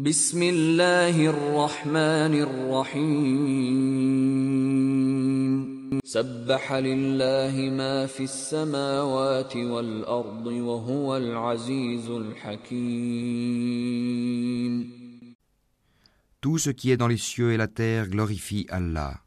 بسم الله الرحمن الرحيم سبح لله ما في السماوات والأرض وهو العزيز الحكيم Tout ce qui est dans les cieux et la terre glorifie Allah.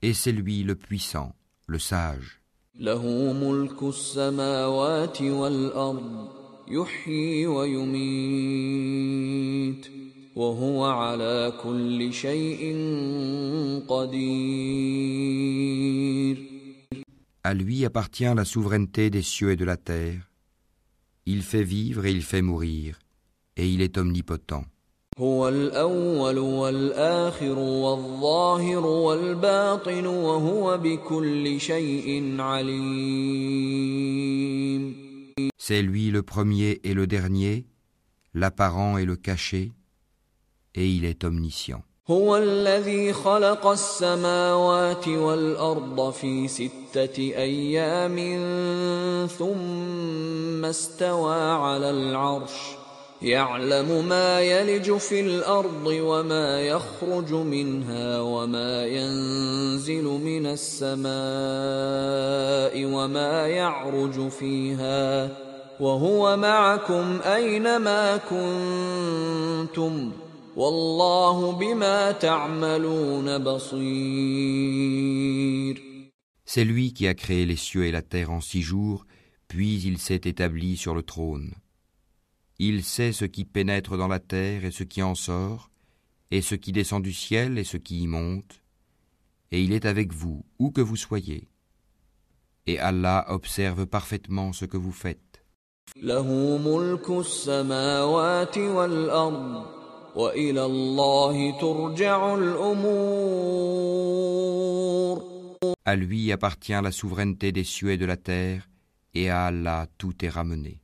Et c'est lui le puissant, le sage. له ملك السماوات والأرض يحيي ويميت وهو على كل شيء قدير À lui appartient la souveraineté des cieux et de la terre. Il fait vivre et il fait mourir, et il est omnipotent. هو الأول والآخر والظاهر والباطن وهو بكل شيء عليم C'est lui le premier et le dernier, l'apparent et le caché, et il est omniscient. هو الذي خلق السماوات والأرض في ستة أيام ثم استوى على العرش يعلم ما يلج في الأرض وما يخرج منها وما ينزل من السماء وما يعرج فيها وهو معكم أينما كنتم والله بما تعملون بصير C'est lui qui a créé les cieux et la terre en six jours, puis il s'est établi sur le trône. Il sait ce qui pénètre dans la terre et ce qui en sort, et ce qui descend du ciel et ce qui y monte, et il est avec vous, où que vous soyez. Et Allah observe parfaitement ce que vous faites. À lui appartient la souveraineté des cieux et de la terre, et à Allah tout est ramené.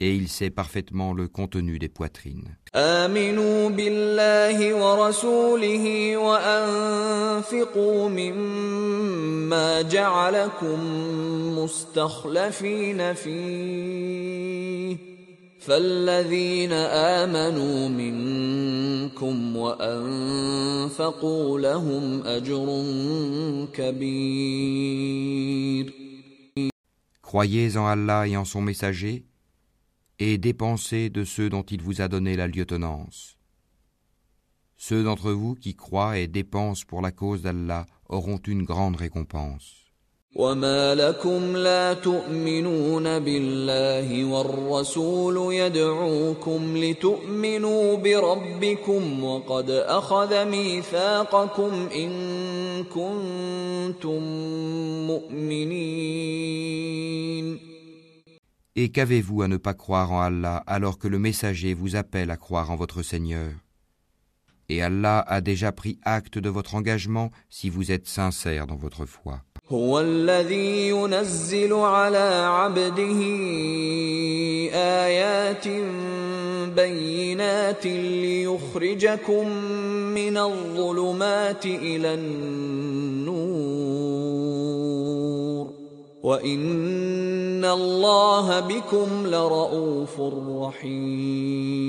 et il sait parfaitement le contenu des poitrines. آمنوا بالله ورسوله وأنفقوا مما جعلكم مستخلفين فيه فالذين آمنوا منكم وأنفقوا لهم أجر كبير Croyez en Allah et en son messager, et dépensez de ceux dont il vous a donné la lieutenance. Ceux d'entre vous qui croient et dépensent pour la cause d'Allah auront une grande récompense. وما لكم لا تؤمنون بالله والرسول يدعوكم لتؤمنوا بربكم وقد أخذ ميثاقكم إن كنتم مؤمنين Et qu'avez-vous à ne pas croire en Allah alors que le messager vous appelle à croire en votre Seigneur Et Allah a déjà pris acte de votre engagement si vous êtes sincère dans votre foi. هو الذي ينزل على عبده آيات بينات ليخرجكم من الظلمات إلى النور وإن الله بكم لرؤوف رحيم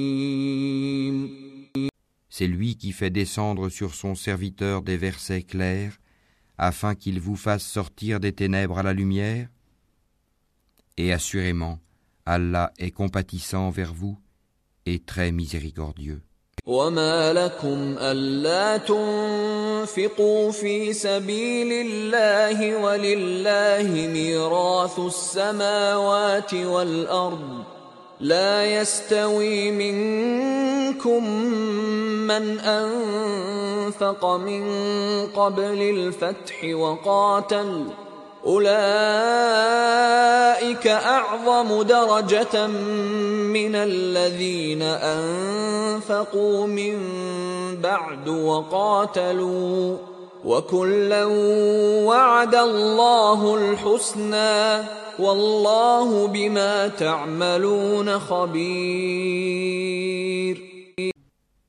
C'est lui qui fait descendre sur son serviteur des versets clairs afin qu'il vous fasse sortir des ténèbres à la lumière Et assurément, Allah est compatissant envers vous et très miséricordieux. تنفقوا في سبيل الله ولله ميراث السماوات والأرض. لا يستوي منكم من أنفق من قبل الفتح وقاتل. أولئك أعظم درجة من الذين أنفقوا من بعد وقاتلوا وكلا وعد الله الحسنى والله بما تعملون خبير.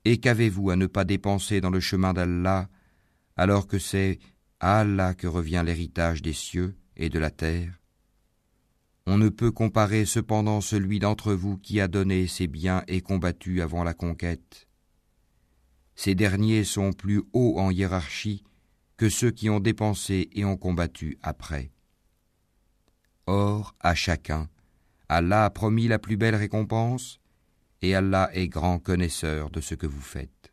Et qu'avez-vous à ne pas dépenser dans le chemin d'Allah alors que c'est à Allah que revient l'héritage des cieux et de la terre On ne peut comparer cependant celui d'entre vous qui a donné ses biens et combattu avant la conquête. Ces derniers sont plus hauts en hiérarchie que ceux qui ont dépensé et ont combattu après. Or, à chacun, Allah a promis la plus belle récompense, et Allah est grand connaisseur de ce que vous faites.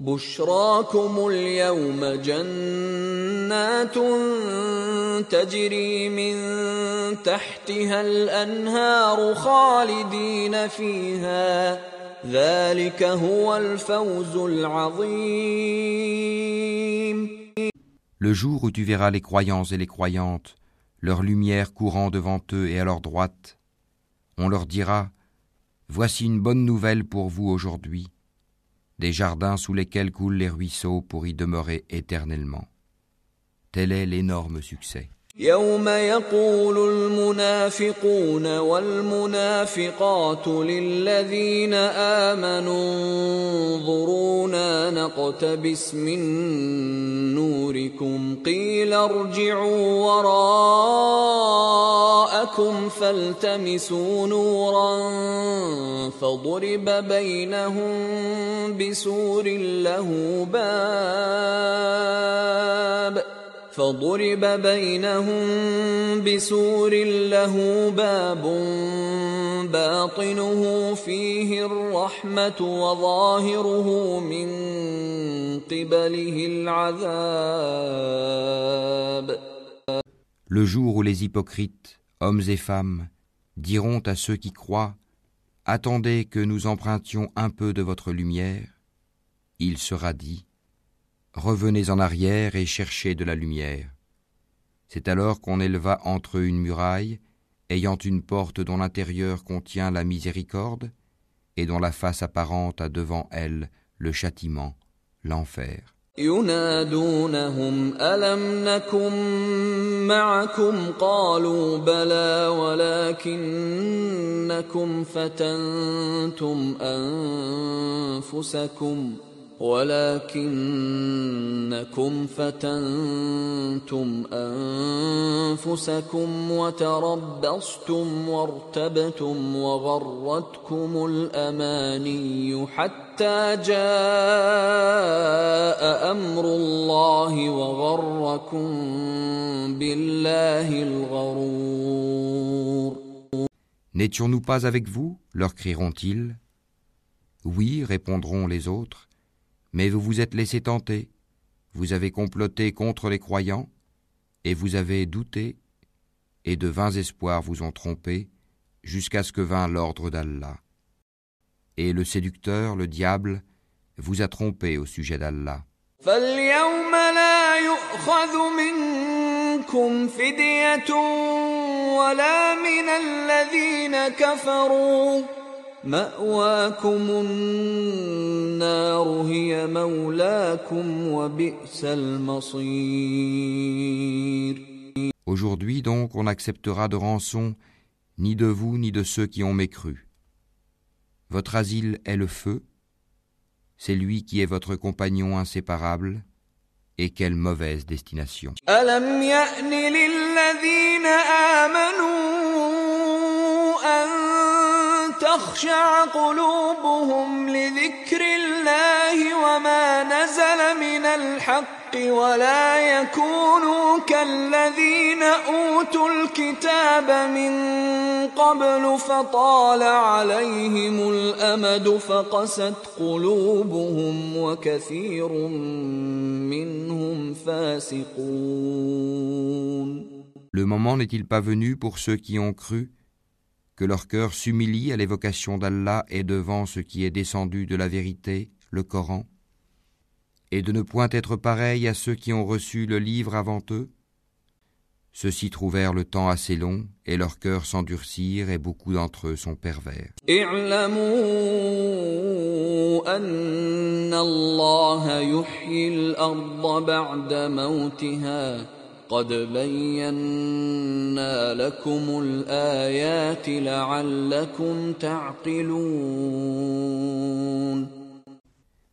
بشراكم اليوم جنات تجري من تحتها الأنهار خالدين فيها ذلك هو الفوز العظيم Le jour où tu verras les croyants et les croyantes, leur lumière courant devant eux et à leur droite, on leur dira Voici une bonne nouvelle pour vous aujourd'hui, des jardins sous lesquels coulent les ruisseaux pour y demeurer éternellement. Tel est l'énorme succès. يوم يقول المنافقون والمنافقات للذين آمنوا انظرونا نقتبس من نوركم قيل ارجعوا وراءكم فالتمسوا نورا فضرب بينهم بسور له باب فضرب بينهم بسور له باب باطنه فيه الرحمة وظاهره من قبله العذاب Le jour où les hypocrites, hommes et femmes, diront à ceux qui croient Attendez que nous empruntions un peu de votre lumière, il sera dit Revenez en arrière et cherchez de la lumière. C'est alors qu'on éleva entre eux une muraille, ayant une porte dont l'intérieur contient la miséricorde, et dont la face apparente a devant elle le châtiment, l'enfer. ولكنكم فتنتم أنفسكم وتربصتم وارتبتم وغرتكم الأماني حتى جاء أمر الله وغركم بالله الغرور. N'étions-nous pas avec vous? Leur crieront-ils? Oui, répondront les autres. Mais vous vous êtes laissé tenter, vous avez comploté contre les croyants, et vous avez douté, et de vains espoirs vous ont trompé, jusqu'à ce que vint l'ordre d'Allah. Et le séducteur, le diable, vous a trompé au sujet d'Allah. Aujourd'hui donc on n'acceptera de rançon ni de vous ni de ceux qui ont mécru. Votre asile est le feu, c'est lui qui est votre compagnon inséparable, et quelle mauvaise destination. تخشع قلوبهم لذكر الله وما نزل من الحق ولا يكونوا كالذين أوتوا الكتاب من قبل فطال عليهم الأمد فقست قلوبهم وكثير منهم فاسقون. Le moment n'est-il pas venu pour ceux qui ont cru? Que leur cœur s'humilie à l'évocation d'Allah et devant ce qui est descendu de la vérité, le Coran, et de ne point être pareil à ceux qui ont reçu le livre avant eux Ceux-ci trouvèrent le temps assez long et leurs cœurs s'endurcirent et beaucoup d'entre eux sont pervers.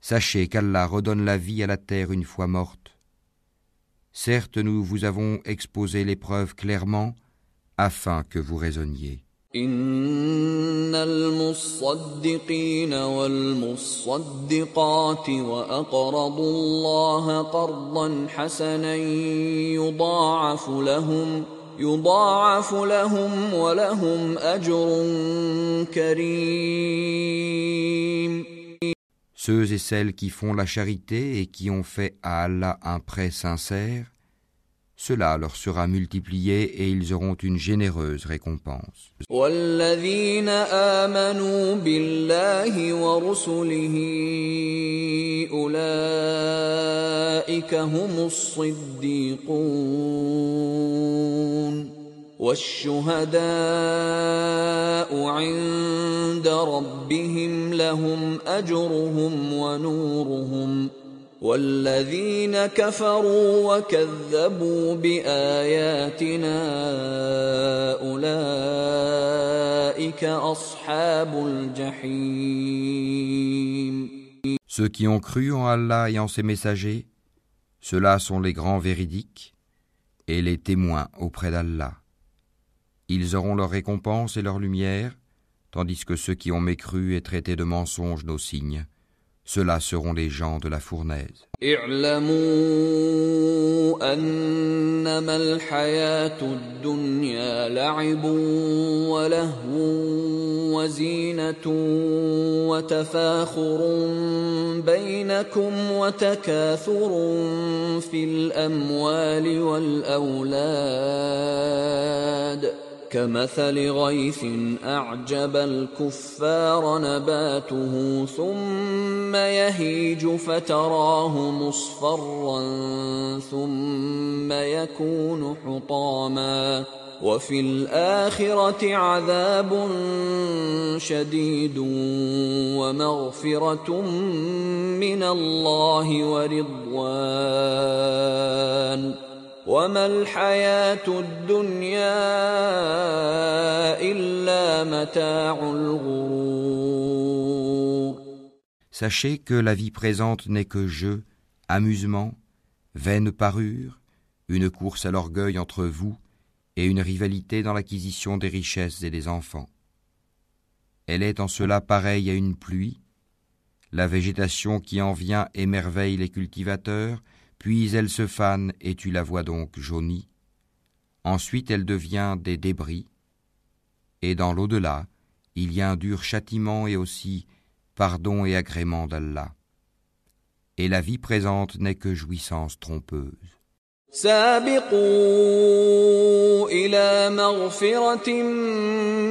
Sachez qu'Allah redonne la vie à la terre une fois morte. Certes, nous vous avons exposé l'épreuve clairement afin que vous raisonniez. إن المصدقين والمصدقات وأقرضوا الله قرضا حسنا يضاعف لهم يضاعف لهم ولهم أجر كريم. Ceux et celles qui font la charité et qui ont fait à Allah un prêt sincère, cela leur sera multiplié et ils auront une généreuse récompense. والشهداء عند ربهم لهم أجرهم ونورهم والذين كفروا وكذبوا بآياتنا أولئك أصحاب الجحيم Ceux qui ont cru en Allah et en ses messagers, ceux-là sont les grands véridiques et les témoins auprès d'Allah. Ils auront leur récompense et leur lumière, tandis que ceux qui ont mécru et traité de mensonges nos signes, ceux-là seront les gens de la fournaise. اعلموا أنما الحياة الدنيا لعب ولهو وزينة وتفاخر بينكم وتكاثر في الأموال والأولاد ۖ كمثل غيث أعجب الكفار نباته ثم يهيج فتراه مصفرا ثم يكون حطاما وفي الآخرة عذاب شديد ومغفرة من الله ورضوان Sachez que la vie présente n'est que jeu, amusement, vaine parure, une course à l'orgueil entre vous et une rivalité dans l'acquisition des richesses et des enfants. Elle est en cela pareille à une pluie, la végétation qui en vient émerveille les cultivateurs, puis elle se fane et tu la vois donc jaunie. Ensuite elle devient des débris. Et dans l'au-delà, il y a un dur châtiment et aussi pardon et agrément d'Allah. Et la vie présente n'est que jouissance trompeuse. سابقوا إلى مغفرة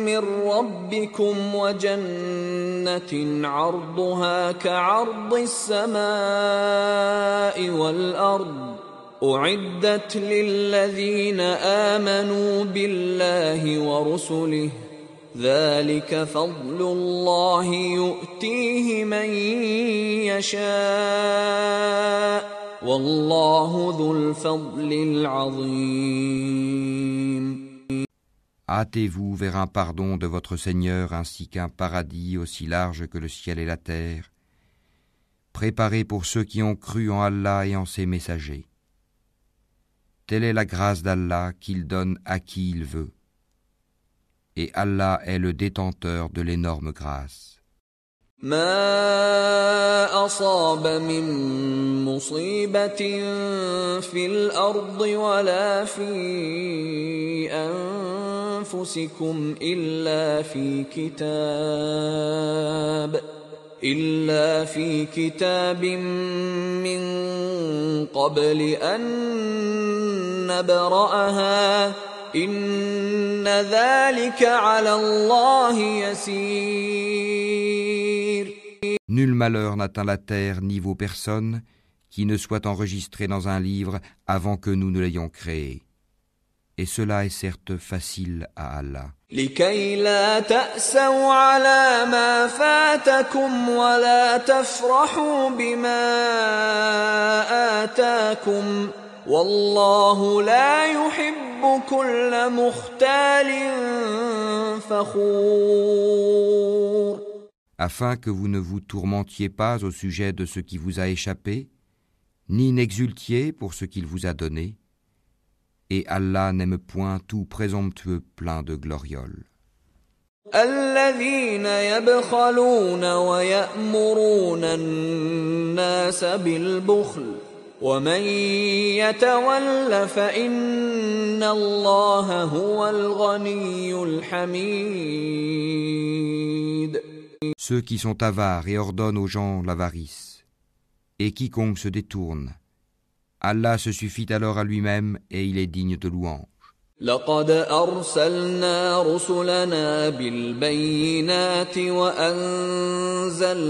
من ربكم وجنة عرضها كعرض السماء والأرض أعدت للذين آمنوا بالله ورسله ذلك فضل الله يؤتيه من يشاء Hâtez-vous vers un pardon de votre Seigneur ainsi qu'un paradis aussi large que le ciel et la terre, préparé pour ceux qui ont cru en Allah et en ses messagers. Telle est la grâce d'Allah qu'il donne à qui il veut. Et Allah est le détenteur de l'énorme grâce. ما اصاب من مصيبه في الأرض ولا في انفسكم الا في كتاب الا في كتاب من قبل ان نبراها ان ذلك على الله يسير Nul malheur n'atteint la terre ni vos personnes qui ne soient enregistrées dans un livre avant que nous ne l'ayons créé. Et cela est certes facile à Allah. Afin que vous ne vous tourmentiez pas au sujet de ce qui vous a échappé, ni n'exultiez pour ce qu'il vous a donné, et Allah n'aime point tout présomptueux plein de glorioles Ceux qui sont avares et ordonnent aux gens l'avarice, et quiconque se détourne, Allah se suffit alors à lui-même et il est digne de louange. لقد أرسلنا رسلنا بالبينات وأنزلنا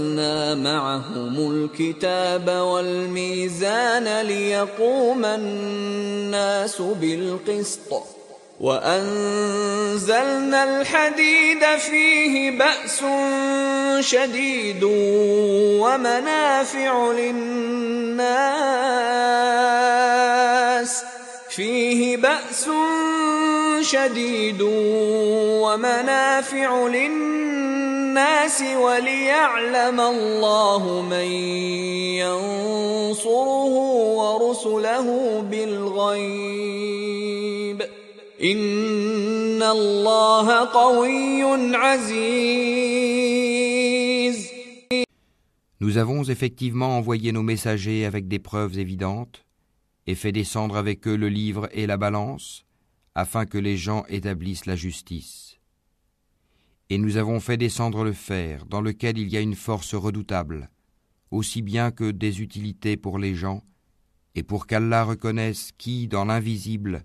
معهم الكتاب والميزان ليقوم الناس بالقسط وأنزلنا الحديد فيه بأس شديد ومنافع للناس فيه بأس شديد ومنافع للناس وليعلم الله من ينصره ورسله بالغيب nous avons effectivement envoyé nos messagers avec des preuves évidentes et fait descendre avec eux le livre et la balance afin que les gens établissent la justice. Et nous avons fait descendre le fer dans lequel il y a une force redoutable, aussi bien que des utilités pour les gens, et pour qu'Allah reconnaisse qui, dans l'invisible,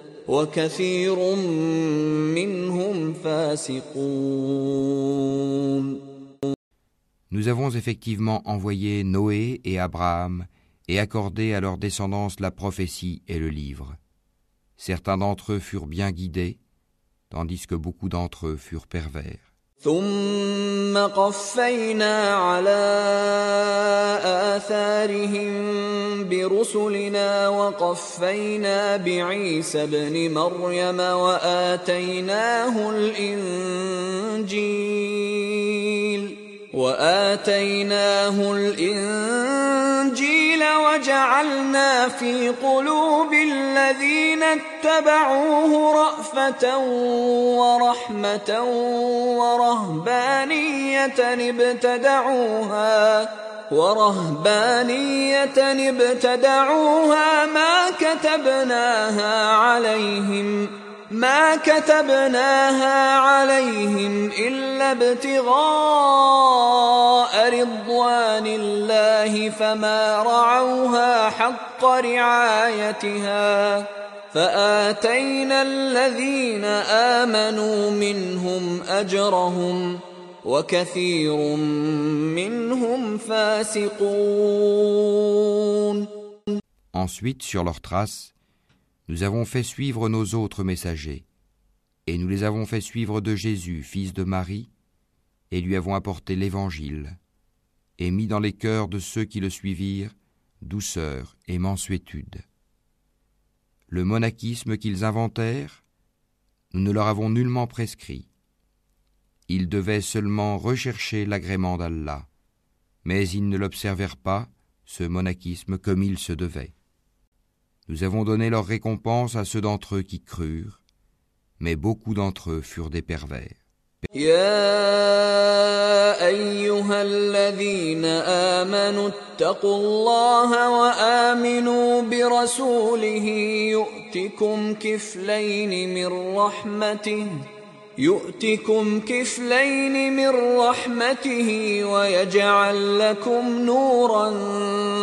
وكثير منهم فاسقون Nous avons effectivement envoyé Noé et Abraham et accordé à leur descendance la prophétie et le livre. Certains d'entre eux furent bien guidés, tandis que beaucoup d'entre eux furent pervers. ثم قفينا على آثارهم برسلنا وقفينا بعيسى ابن مريم وآتيناه الإنجيل وآتيناه الإنجيل وجعلنا في قلوب الذين اتبعوه رأفة ورحمة ورهبانية ابتدعوها ورهبانية ابتدعوها ما كتبناها عليهم ۖ ما كتبناها عليهم إلا ابتغاء رضوان الله فما رعوها حق رعايتها فآتينا الذين آمنوا منهم أجرهم وكثير منهم فاسقون. Ensuite, sur leurs traces, nous avons fait suivre nos autres messagers, et nous les avons fait suivre de Jésus, fils de Marie, et lui avons apporté l'Évangile, et mit dans les cœurs de ceux qui le suivirent douceur et mansuétude. Le monachisme qu'ils inventèrent, nous ne leur avons nullement prescrit. Ils devaient seulement rechercher l'agrément d'Allah, mais ils ne l'observèrent pas, ce monachisme, comme il se devait. Nous avons donné leur récompense à ceux d'entre eux qui crurent, mais beaucoup d'entre eux furent des pervers. يا ايها الذين امنوا اتقوا الله وامنوا برسوله يؤتكم كفلين من رحمته يؤتكم كفلين من رحمته ويجعل لكم نورا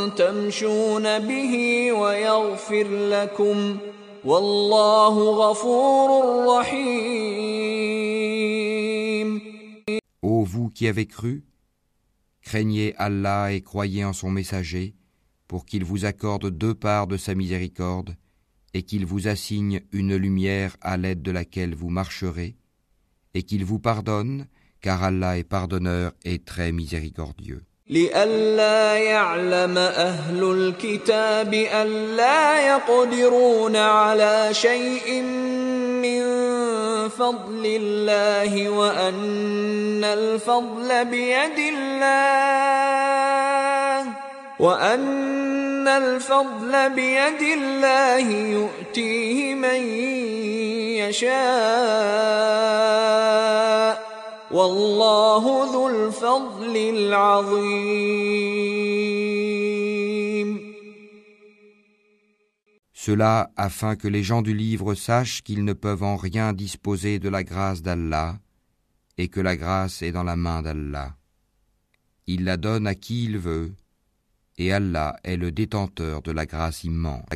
تمشون به ويغفر لكم والله غفور رحيم Ô vous qui avez cru, craignez Allah et croyez en son messager, pour qu'il vous accorde deux parts de sa miséricorde, et qu'il vous assigne une lumière à l'aide de laquelle vous marcherez, Et qu'il vous pardonne, car Allah est pardonneur et très miséricordieux. لئلا يعلم أهل الكتاب ألا يقدرون على شيء من فضل الله وأن الفضل بيد الله وأن الفضل بيد الله يؤتيه من يشاء والله ذو الفضل العظيم Cela afin que les gens du livre sachent qu'ils ne peuvent en rien disposer de la grâce d'Allah et que la grâce est dans la main d'Allah. Il la donne à qui il veut et Allah est le détenteur de la grâce immense.